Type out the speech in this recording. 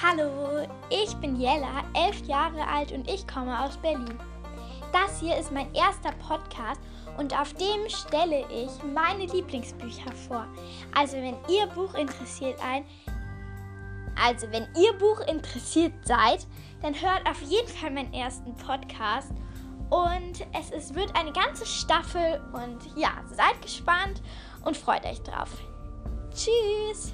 Hallo, ich bin Jella, elf Jahre alt und ich komme aus Berlin. Das hier ist mein erster Podcast und auf dem stelle ich meine Lieblingsbücher vor. Also wenn ihr Buch interessiert ein, also wenn ihr Buch interessiert seid, dann hört auf jeden Fall meinen ersten Podcast. Und es ist, wird eine ganze Staffel und ja, seid gespannt und freut euch drauf. Tschüss!